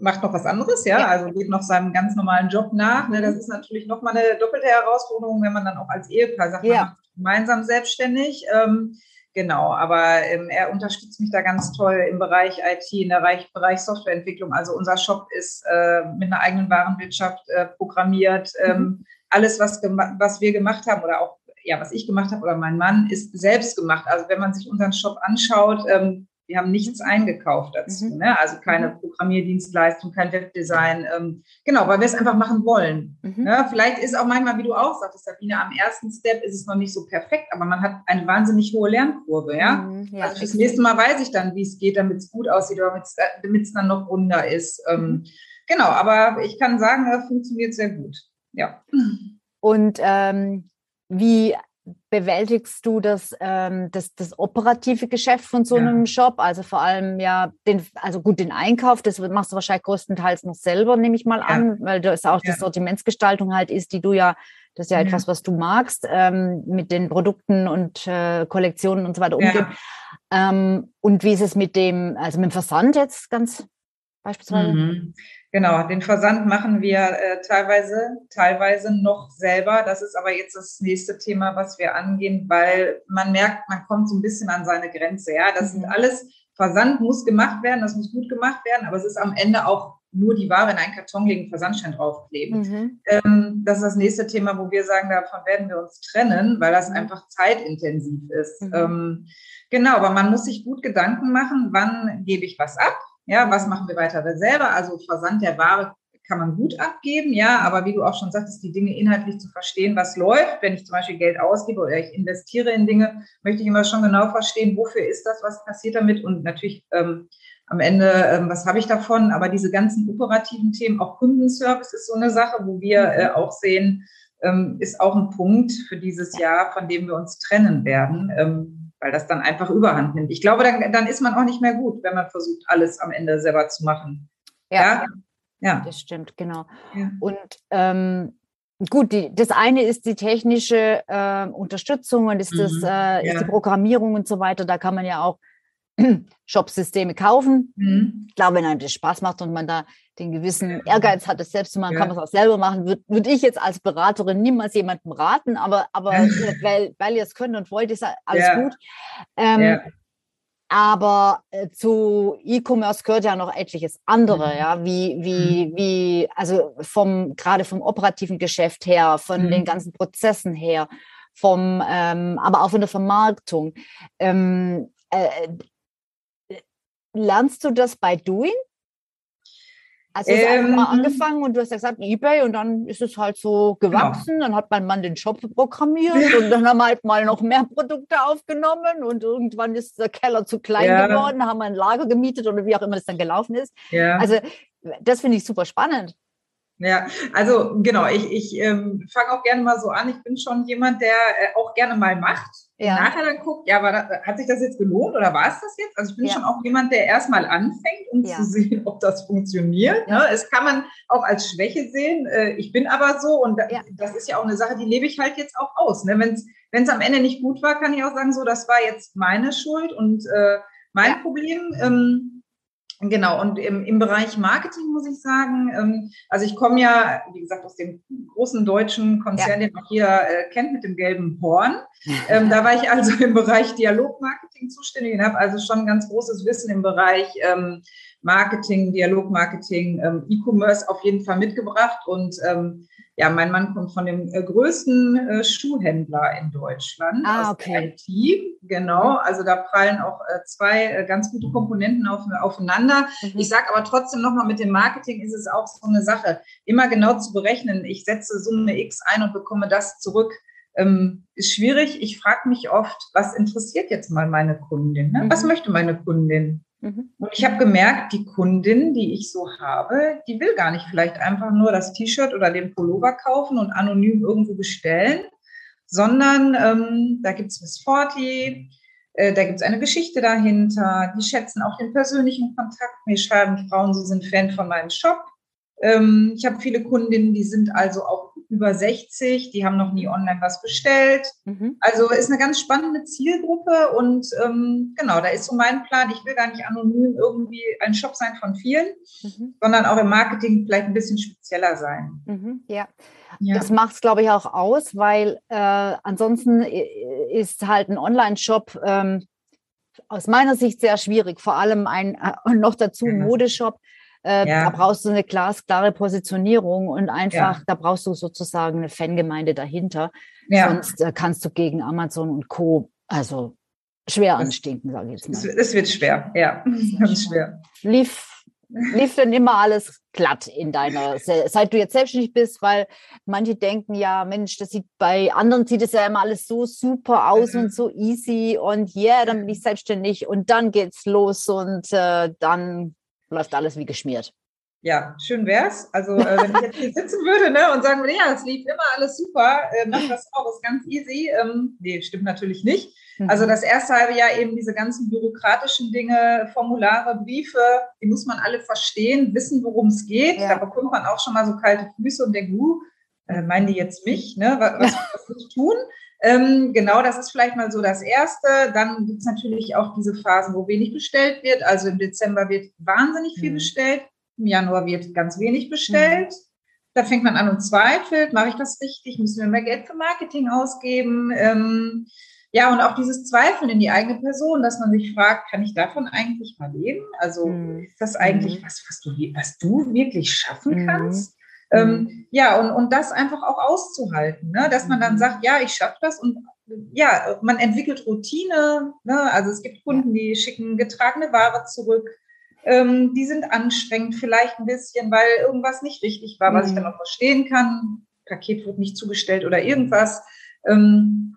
macht noch was anderes, ja? ja, also geht noch seinem ganz normalen Job nach. Ne? Das ist natürlich nochmal eine doppelte Herausforderung, wenn man dann auch als Ehepaar sagt, man macht gemeinsam selbstständig. Ähm, Genau, aber ähm, er unterstützt mich da ganz toll im Bereich IT, in der Bereich, Bereich Softwareentwicklung. Also unser Shop ist äh, mit einer eigenen Warenwirtschaft äh, programmiert. Ähm, mhm. Alles, was, was wir gemacht haben oder auch ja, was ich gemacht habe oder mein Mann, ist selbst gemacht. Also wenn man sich unseren Shop anschaut, ähm, wir haben nichts mhm. eingekauft dazu. Mhm. Ne? Also keine mhm. Programmierdienstleistung, kein Webdesign. Ähm, genau, weil wir es einfach machen wollen. Mhm. Ne? Vielleicht ist auch manchmal, wie du auch sagtest, Sabine, am ersten Step ist es noch nicht so perfekt, aber man hat eine wahnsinnig hohe Lernkurve. Ja? Mhm. ja also das nächste Mal weiß ich dann, wie es geht, damit es gut aussieht, damit es dann noch runder ist. Ähm, mhm. genau, aber ich kann sagen, das funktioniert sehr gut. Ja. Und ähm, wie bewältigst du das, ähm, das, das operative Geschäft von so einem ja. Shop? Also vor allem ja den, also gut, den Einkauf, das machst du wahrscheinlich größtenteils noch selber, nehme ich mal ja. an, weil das auch ja. die Sortimentsgestaltung halt ist, die du ja, das ist ja, etwas, was du magst, ähm, mit den Produkten und äh, Kollektionen und so weiter umgehen. Ähm, und wie ist es mit dem, also mit dem Versand jetzt ganz beispielsweise? Mhm. Genau, den Versand machen wir äh, teilweise, teilweise noch selber. Das ist aber jetzt das nächste Thema, was wir angehen, weil man merkt, man kommt so ein bisschen an seine Grenze. Ja, das mhm. sind alles Versand muss gemacht werden, das muss gut gemacht werden, aber es ist am Ende auch nur die Ware in einen Karton legen, Versandschein draufkleben. Mhm. Ähm, das ist das nächste Thema, wo wir sagen, davon werden wir uns trennen, weil das mhm. einfach zeitintensiv ist. Mhm. Ähm, genau, aber man muss sich gut Gedanken machen, wann gebe ich was ab ja, was machen wir weiter selber? Also Versand der Ware kann man gut abgeben, ja, aber wie du auch schon sagtest, die Dinge inhaltlich zu verstehen, was läuft, wenn ich zum Beispiel Geld ausgebe oder ich investiere in Dinge, möchte ich immer schon genau verstehen, wofür ist das, was passiert damit und natürlich ähm, am Ende, ähm, was habe ich davon, aber diese ganzen operativen Themen, auch Kundenservice ist so eine Sache, wo wir äh, auch sehen, ähm, ist auch ein Punkt für dieses Jahr, von dem wir uns trennen werden. Weil das dann einfach überhand nimmt. Ich glaube, dann, dann ist man auch nicht mehr gut, wenn man versucht, alles am Ende selber zu machen. Ja, ja, ja. das stimmt, genau. Ja. Und ähm, gut, die, das eine ist die technische äh, Unterstützung und ist, das, mhm. äh, ist die Programmierung und so weiter. Da kann man ja auch Shop-Systeme kaufen. Mhm. Ich glaube, wenn einem das Spaß macht und man da den gewissen Ehrgeiz hat, das selbst zu machen, ja. kann man es auch selber machen. Würde würd ich jetzt als Beraterin niemals jemandem raten, aber, aber weil, weil ihr es könnt und wollt, ist alles ja. gut. Ähm, ja. Aber äh, zu E-Commerce gehört ja noch etliches andere, mhm. ja, wie, wie, mhm. wie, also vom, gerade vom operativen Geschäft her, von mhm. den ganzen Prozessen her, vom, ähm, aber auch von der Vermarktung. Ähm, äh, lernst du das bei Doing? Also es ähm, einfach mal angefangen und du hast ja gesagt, Ebay und dann ist es halt so gewachsen. Genau. Dann hat mein Mann den Shop programmiert ja. und dann haben wir halt mal noch mehr Produkte aufgenommen und irgendwann ist der Keller zu klein ja. geworden, haben wir ein Lager gemietet oder wie auch immer das dann gelaufen ist. Ja. Also das finde ich super spannend. Ja, also genau, ich, ich ähm, fange auch gerne mal so an. Ich bin schon jemand, der äh, auch gerne mal macht. Ja. Nachher dann guckt, ja, war das, hat sich das jetzt gelohnt oder war es das jetzt? Also ich bin ja. schon auch jemand, der erstmal anfängt, um ja. zu sehen, ob das funktioniert. Ne? Es kann man auch als Schwäche sehen. Äh, ich bin aber so und das ist ja auch eine Sache, die lebe ich halt jetzt auch aus. Ne? Wenn es am Ende nicht gut war, kann ich auch sagen, so, das war jetzt meine Schuld und äh, mein Problem. Ähm, Genau, und im, im Bereich Marketing muss ich sagen, ähm, also ich komme ja, wie gesagt, aus dem großen deutschen Konzern, ja. den auch jeder äh, kennt mit dem gelben Horn. Ähm, da war ich also im Bereich Dialogmarketing zuständig und habe also schon ganz großes Wissen im Bereich ähm, Marketing, Dialogmarketing, ähm, E-Commerce auf jeden Fall mitgebracht und ähm, ja, mein Mann kommt von dem äh, größten äh, Schuhhändler in Deutschland ah, aus okay. IT. Genau, also da prallen auch äh, zwei äh, ganz gute Komponenten auf, aufeinander. Mhm. Ich sage aber trotzdem nochmal, mit dem Marketing ist es auch so eine Sache, immer genau zu berechnen. Ich setze Summe X ein und bekomme das zurück. Ähm, ist schwierig. Ich frage mich oft, was interessiert jetzt mal meine Kundin? Ne? Mhm. Was möchte meine Kundin? Mhm. Und ich habe gemerkt, die Kundin, die ich so habe, die will gar nicht vielleicht einfach nur das T-Shirt oder den Pullover kaufen und anonym irgendwo bestellen, sondern ähm, da gibt es Miss Forty, äh, da gibt es eine Geschichte dahinter. Die schätzen auch den persönlichen Kontakt. Mir schreiben Frauen, sie sind Fan von meinem Shop. Ähm, ich habe viele Kundinnen, die sind also auch über 60, die haben noch nie online was bestellt. Mhm. Also ist eine ganz spannende Zielgruppe und ähm, genau, da ist so mein Plan. Ich will gar nicht anonym irgendwie ein Shop sein von vielen, mhm. sondern auch im Marketing vielleicht ein bisschen spezieller sein. Mhm. Ja. ja. das macht es, glaube ich, auch aus, weil äh, ansonsten ist halt ein Online-Shop ähm, aus meiner Sicht sehr schwierig, vor allem ein äh, noch dazu ein Modeshop äh, ja. Da brauchst du eine glasklare Positionierung und einfach, ja. da brauchst du sozusagen eine Fangemeinde dahinter. Ja. Sonst äh, kannst du gegen Amazon und Co. also schwer anstinken, sage ich jetzt mal. Es wird schwer, ja, ganz schwer. Lief, lief denn immer alles glatt in deiner, seit du jetzt selbstständig bist, weil manche denken ja, Mensch, das sieht bei anderen sieht es ja immer alles so super aus mhm. und so easy und yeah, dann bin ich selbstständig und dann geht's los und äh, dann läuft alles wie geschmiert. Ja, schön wär's. Also äh, wenn ich jetzt hier sitzen würde ne, und sagen würde, ja, es lief immer alles super, äh, mach das auch, ist ganz easy. Ähm, nee, stimmt natürlich nicht. Mhm. Also das erste halbe Jahr eben diese ganzen bürokratischen Dinge, Formulare, Briefe, die muss man alle verstehen, wissen, worum es geht. Ja. Da bekommt man auch schon mal so kalte Füße und denkt, uh, äh, meinen die jetzt mich, ne? Was, was, was muss ich tun? Ähm, genau, das ist vielleicht mal so das Erste. Dann gibt es natürlich auch diese Phasen, wo wenig bestellt wird. Also im Dezember wird wahnsinnig viel mhm. bestellt, im Januar wird ganz wenig bestellt. Mhm. Da fängt man an und zweifelt, mache ich das richtig? Müssen wir mehr Geld für Marketing ausgeben? Ähm, ja, und auch dieses Zweifeln in die eigene Person, dass man sich fragt, kann ich davon eigentlich mal leben? Also mhm. ist das eigentlich mhm. was, was du, was du wirklich schaffen mhm. kannst? Ähm, mhm. ja, und, und das einfach auch auszuhalten, ne? dass man dann mhm. sagt, ja, ich schaffe das und ja, man entwickelt Routine. Ne? Also es gibt Kunden, die schicken getragene Ware zurück. Ähm, die sind anstrengend vielleicht ein bisschen, weil irgendwas nicht richtig war, was mhm. ich dann auch verstehen kann. Paket wird nicht zugestellt oder irgendwas. Ähm,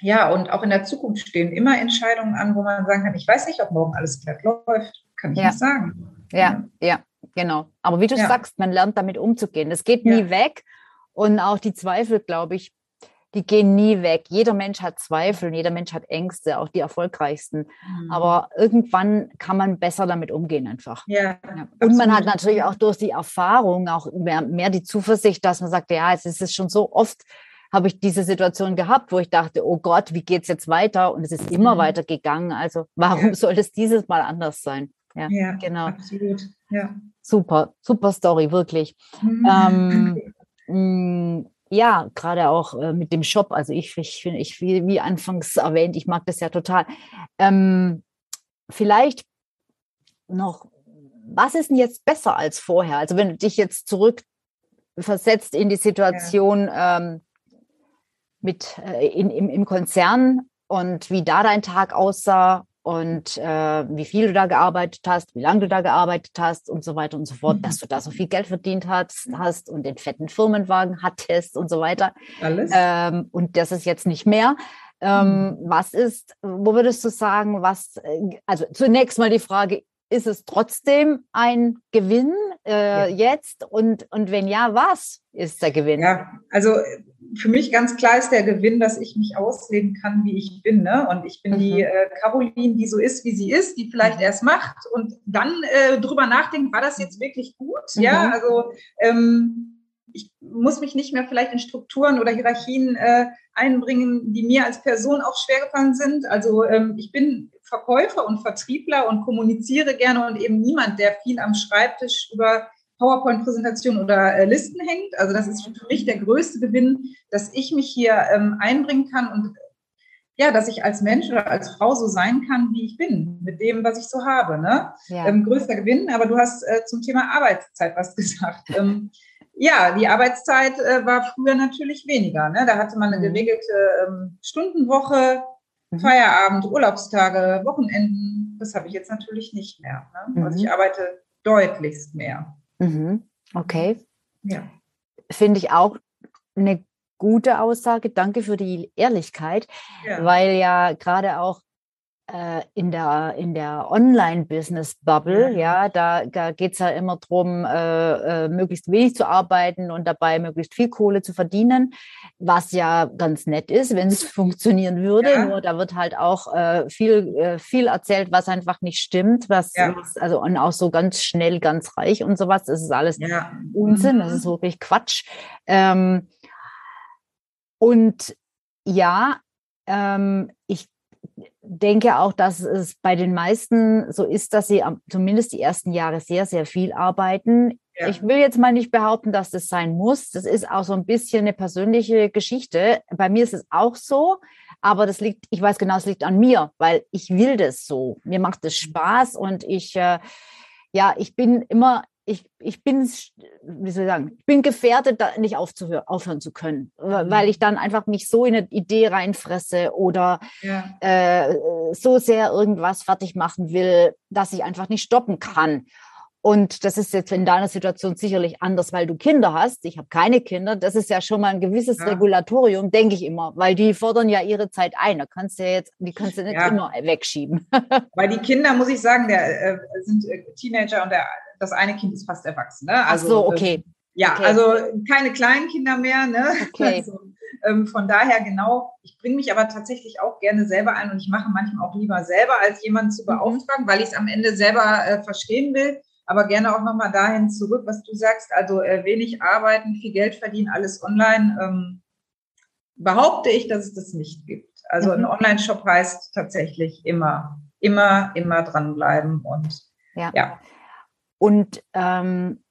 ja, und auch in der Zukunft stehen immer Entscheidungen an, wo man sagen kann, ich weiß nicht, ob morgen alles glatt läuft, kann ich ja. nicht sagen. Ja, ja, genau. Aber wie du ja. sagst, man lernt damit umzugehen. Das geht nie ja. weg. Und auch die Zweifel, glaube ich, die gehen nie weg. Jeder Mensch hat Zweifel und jeder Mensch hat Ängste, auch die erfolgreichsten. Mhm. Aber irgendwann kann man besser damit umgehen einfach. Ja, ja. Und man hat natürlich auch durch die Erfahrung auch mehr, mehr die Zuversicht, dass man sagt, ja, es ist schon so oft habe ich diese Situation gehabt, wo ich dachte, oh Gott, wie geht es jetzt weiter? Und es ist immer mhm. weiter gegangen. Also warum soll es dieses Mal anders sein? Ja, ja genau. Absolut. Ja. Super, super Story, wirklich. Mhm. Ähm, mm, ja, gerade auch äh, mit dem Shop. Also ich, ich finde, ich, wie, wie anfangs erwähnt, ich mag das ja total. Ähm, vielleicht noch, was ist denn jetzt besser als vorher? Also wenn du dich jetzt zurück versetzt in die Situation ja. ähm, mit äh, in, im, im Konzern und wie da dein Tag aussah und äh, wie viel du da gearbeitet hast, wie lange du da gearbeitet hast und so weiter und so fort, mhm. dass du da so viel Geld verdient hast, hast und den fetten Firmenwagen hattest und so weiter. Alles. Ähm, und das ist jetzt nicht mehr. Ähm, mhm. Was ist, wo würdest du sagen, was, äh, also zunächst mal die Frage, ist es trotzdem ein Gewinn äh, ja. jetzt? Und, und wenn ja, was ist der Gewinn? Ja, also für mich ganz klar ist der Gewinn, dass ich mich ausleben kann, wie ich bin. Ne? Und ich bin mhm. die äh, Caroline, die so ist, wie sie ist, die vielleicht mhm. erst macht und dann äh, drüber nachdenkt, war das jetzt wirklich gut? Mhm. Ja, also ähm, ich muss mich nicht mehr vielleicht in Strukturen oder Hierarchien äh, einbringen, die mir als Person auch schwer gefallen sind. Also ähm, ich bin Verkäufer und Vertriebler und kommuniziere gerne und eben niemand, der viel am Schreibtisch über PowerPoint-Präsentation oder äh, Listen hängt. Also das ist für mich der größte Gewinn, dass ich mich hier ähm, einbringen kann und ja, dass ich als Mensch oder als Frau so sein kann, wie ich bin, mit dem, was ich so habe. Ne? Ja. Ähm, größter Gewinn, aber du hast äh, zum Thema Arbeitszeit was gesagt. ähm, ja, die Arbeitszeit äh, war früher natürlich weniger. Ne? Da hatte man eine mhm. geregelte ähm, Stundenwoche, mhm. Feierabend, Urlaubstage, Wochenenden. Das habe ich jetzt natürlich nicht mehr. Ne? Also ich mhm. arbeite deutlichst mehr. Mhm. Okay. Ja. Finde ich auch eine gute Aussage. Danke für die Ehrlichkeit, ja. weil ja gerade auch in der, in der Online-Business-Bubble, ja. ja, da, da geht es ja immer darum, äh, äh, möglichst wenig zu arbeiten und dabei möglichst viel Kohle zu verdienen, was ja ganz nett ist, wenn es funktionieren würde. Ja. Nur da wird halt auch äh, viel, äh, viel erzählt, was einfach nicht stimmt, was, ja. was, also und auch so ganz schnell, ganz reich und sowas. Das ist alles Unsinn, das ist mhm. wirklich Quatsch. Ähm, und ja, ähm, ich denke auch, dass es bei den meisten so ist, dass sie zumindest die ersten Jahre sehr, sehr viel arbeiten. Ja. Ich will jetzt mal nicht behaupten, dass das sein muss. Das ist auch so ein bisschen eine persönliche Geschichte. Bei mir ist es auch so, aber das liegt, ich weiß genau, es liegt an mir, weil ich will das so. Mir macht es Spaß und ich, äh, ja, ich bin immer ich, ich bin, wie soll ich sagen, ich bin gefährdet, da nicht aufzuhören, aufhören zu können, mhm. weil ich dann einfach mich so in eine Idee reinfresse oder ja. äh, so sehr irgendwas fertig machen will, dass ich einfach nicht stoppen kann. Und das ist jetzt in deiner Situation sicherlich anders, weil du Kinder hast. Ich habe keine Kinder. Das ist ja schon mal ein gewisses ja. Regulatorium, denke ich immer, weil die fordern ja ihre Zeit ein. Da kannst du ja jetzt, die kannst du nicht ja. immer wegschieben. Weil die Kinder, muss ich sagen, der, äh, sind äh, Teenager und der das eine Kind ist fast erwachsen. Ne? Also, Ach so, okay. ja, okay. also keine kleinen Kinder mehr. Ne? Okay. Also, ähm, von daher genau, ich bringe mich aber tatsächlich auch gerne selber ein und ich mache manchmal auch lieber selber, als jemanden zu mhm. beauftragen, weil ich es am Ende selber äh, verstehen will. Aber gerne auch nochmal dahin zurück, was du sagst. Also äh, wenig arbeiten, viel Geld verdienen, alles online. Ähm, behaupte ich, dass es das nicht gibt. Also mhm. ein Online-Shop heißt tatsächlich immer, immer, immer dranbleiben und ja. ja. Und ähm,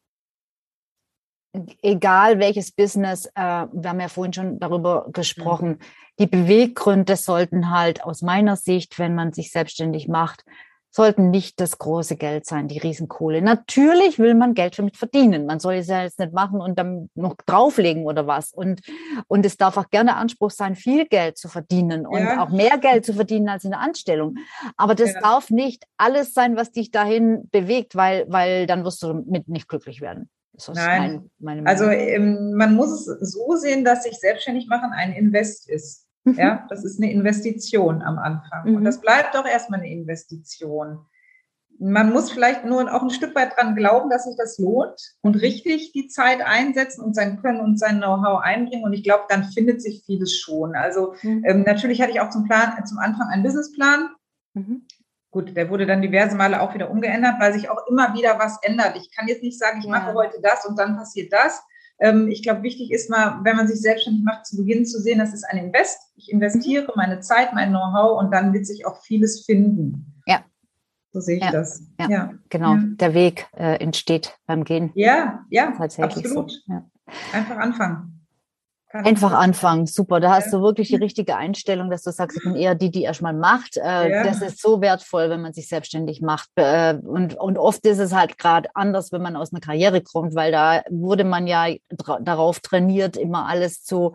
egal welches Business, äh, wir haben ja vorhin schon darüber gesprochen, mhm. die Beweggründe sollten halt aus meiner Sicht, wenn man sich selbstständig macht, sollten nicht das große Geld sein, die Riesenkohle. Natürlich will man Geld damit verdienen. Man soll es ja jetzt nicht machen und dann noch drauflegen oder was. Und, und es darf auch gerne Anspruch sein, viel Geld zu verdienen und ja. auch mehr Geld zu verdienen als in der Anstellung. Aber das ja. darf nicht alles sein, was dich dahin bewegt, weil, weil dann wirst du mit nicht glücklich werden. Nein, mein, also ähm, man muss es so sehen, dass sich selbstständig machen ein Invest ist. Mhm. Ja, das ist eine Investition am Anfang. Mhm. Und das bleibt doch erstmal eine Investition. Man muss vielleicht nur auch ein Stück weit dran glauben, dass sich das lohnt und richtig die Zeit einsetzen und sein Können und sein Know-how einbringen. Und ich glaube, dann findet sich vieles schon. Also mhm. ähm, natürlich hatte ich auch zum Plan, zum Anfang einen Businessplan. Mhm. Gut, der wurde dann diverse Male auch wieder umgeändert, weil sich auch immer wieder was ändert. Ich kann jetzt nicht sagen, ich ja. mache heute das und dann passiert das, ich glaube, wichtig ist mal, wenn man sich selbstständig macht, zu Beginn zu sehen, das ist ein Invest. Ich investiere meine Zeit, mein Know-how und dann wird sich auch vieles finden. Ja. So sehe ich ja. das. Ja, ja. genau. Ja. Der Weg äh, entsteht beim Gehen. Ja, ja, absolut. So. Einfach anfangen. Einfach anfangen, super. Da hast du wirklich die richtige Einstellung, dass du sagst, ich bin eher die, die erstmal macht. Äh. Das ist so wertvoll, wenn man sich selbstständig macht. Äh, und, und oft ist es halt gerade anders, wenn man aus einer Karriere kommt, weil da wurde man ja darauf trainiert, immer alles zu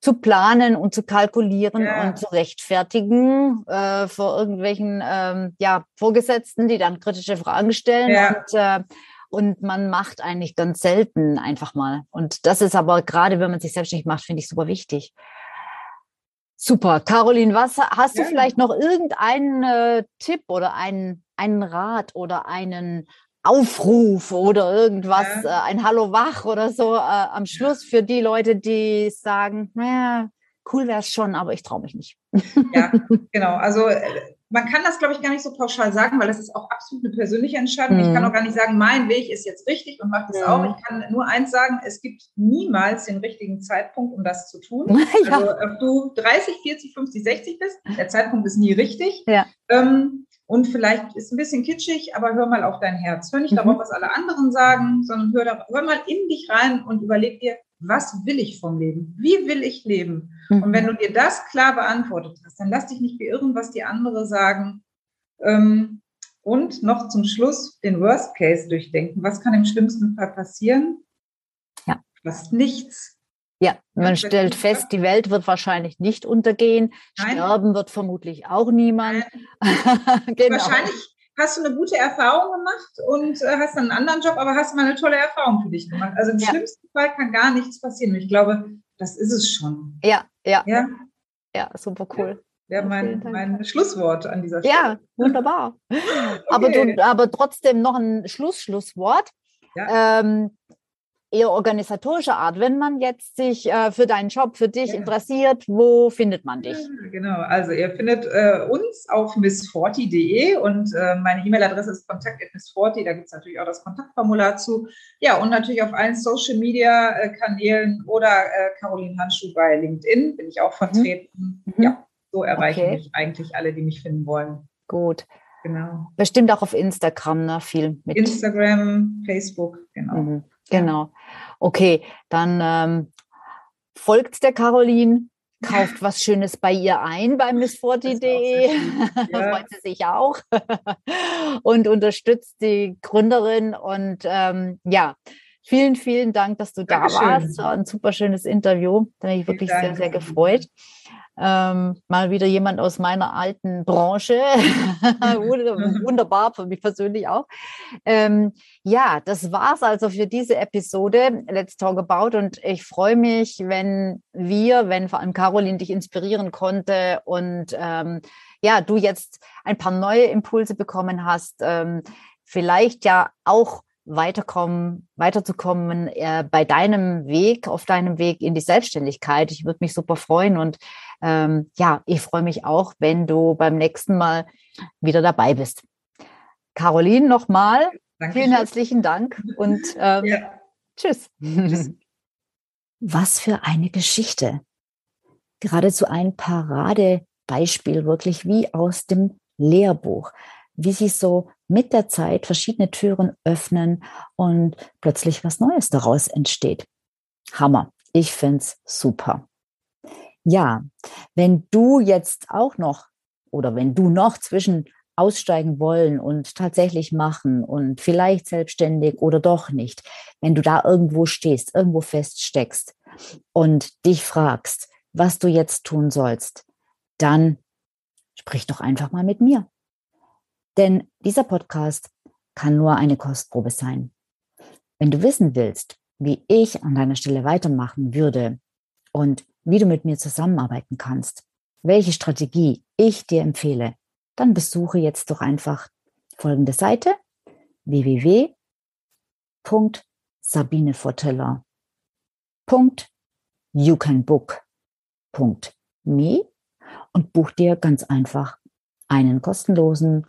zu planen und zu kalkulieren ja. und zu rechtfertigen äh, vor irgendwelchen ähm, ja, Vorgesetzten, die dann kritische Fragen stellen. Ja. Und und man macht eigentlich ganz selten einfach mal. Und das ist aber gerade, wenn man sich selbstständig macht, finde ich super wichtig. Super. Caroline, was hast ja. du vielleicht noch irgendeinen äh, Tipp oder einen, einen Rat oder einen Aufruf oder irgendwas, ja. äh, ein Hallo wach oder so äh, am Schluss für die Leute, die sagen, naja, cool wäre es schon, aber ich traue mich nicht. Ja, genau. Also äh, man kann das, glaube ich, gar nicht so pauschal sagen, weil das ist auch absolut eine persönliche Entscheidung. Mhm. Ich kann mhm. auch gar nicht sagen, mein Weg ist jetzt richtig und mache das mhm. auch. Ich kann nur eins sagen, es gibt niemals den richtigen Zeitpunkt, um das zu tun. Ja. Also ob du 30, 40, 50, 60 bist, der Zeitpunkt ist nie richtig. Ja. Ähm, Und vielleicht ist ein bisschen kitschig, aber hör mal auf dein Herz. Hör nicht mhm. darauf, was alle anderen sagen, sondern hör, da, hör mal in dich rein und überleg dir, was will ich vom Leben? Wie will ich leben? Mhm. Und wenn du dir das klar beantwortet hast, dann lass dich nicht beirren, was die anderen sagen. Ähm, und noch zum Schluss den Worst Case durchdenken. Was kann im schlimmsten Fall passieren? Ja. Fast nichts. Ja, man ja, stellt fest, die Welt wird wahrscheinlich nicht untergehen. Nein. Sterben wird vermutlich auch niemand. genau. Wahrscheinlich hast du eine gute Erfahrung gemacht und äh, hast einen anderen Job, aber hast mal eine tolle Erfahrung für dich gemacht. Also im ja. schlimmsten Fall kann gar nichts passieren. Und ich glaube, das ist es schon. Ja, ja. Ja, ja super cool. Ja, mein, mein Schlusswort an dieser Stelle. Ja, wunderbar. okay. aber, du, aber trotzdem noch ein Schlussschlusswort. Ja. Ähm, eher organisatorischer Art. Wenn man jetzt sich äh, für deinen Job, für dich ja. interessiert, wo findet man dich? Ja, genau, also ihr findet äh, uns auf miss40.de und äh, meine E-Mail-Adresse ist kontakt.miss40, da gibt es natürlich auch das Kontaktformular zu. Ja, und natürlich auf allen Social-Media-Kanälen oder äh, Caroline Handschuh bei LinkedIn bin ich auch mhm. vertreten. Mhm. Ja, so erreichen okay. mich eigentlich alle, die mich finden wollen. Gut. Genau. Bestimmt auch auf Instagram, ne? Viel mit. Instagram, Facebook, genau. Mhm. Genau. Okay, dann ähm, folgt der Caroline, kauft was Schönes bei ihr ein bei missforti.de, ja. freut sie sich auch und unterstützt die Gründerin. Und ähm, ja, vielen, vielen Dank, dass du Dankeschön. da warst. War ein super schönes Interview. Da bin ich wirklich sehr, sehr gefreut. Ähm, mal wieder jemand aus meiner alten Branche. Wunderbar, für mich persönlich auch. Ähm, ja, das war's also für diese Episode Let's Talk About und ich freue mich, wenn wir, wenn vor allem Caroline dich inspirieren konnte und ähm, ja, du jetzt ein paar neue Impulse bekommen hast, ähm, vielleicht ja auch weiterkommen, weiterzukommen äh, bei deinem Weg, auf deinem Weg in die Selbstständigkeit. Ich würde mich super freuen und ähm, ja, ich freue mich auch, wenn du beim nächsten Mal wieder dabei bist. Caroline, nochmal vielen herzlichen Dank und ähm, ja. tschüss. tschüss. Was für eine Geschichte. Geradezu ein Paradebeispiel, wirklich wie aus dem Lehrbuch, wie sich so mit der Zeit verschiedene Türen öffnen und plötzlich was Neues daraus entsteht. Hammer. Ich find's super. Ja, wenn du jetzt auch noch oder wenn du noch zwischen aussteigen wollen und tatsächlich machen und vielleicht selbstständig oder doch nicht, wenn du da irgendwo stehst, irgendwo feststeckst und dich fragst, was du jetzt tun sollst, dann sprich doch einfach mal mit mir. Denn dieser Podcast kann nur eine Kostprobe sein. Wenn du wissen willst, wie ich an deiner Stelle weitermachen würde und wie du mit mir zusammenarbeiten kannst, welche Strategie ich dir empfehle, dann besuche jetzt doch einfach folgende Seite www.sabineforteller.youcanbook.me und buch dir ganz einfach einen kostenlosen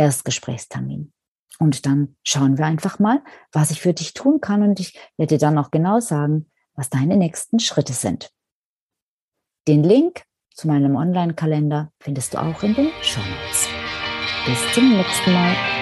Erstgesprächstermin. Und dann schauen wir einfach mal, was ich für dich tun kann. Und ich werde dir dann auch genau sagen, was deine nächsten Schritte sind. Den Link zu meinem Online-Kalender findest du auch in den Show Notes. Bis zum nächsten Mal.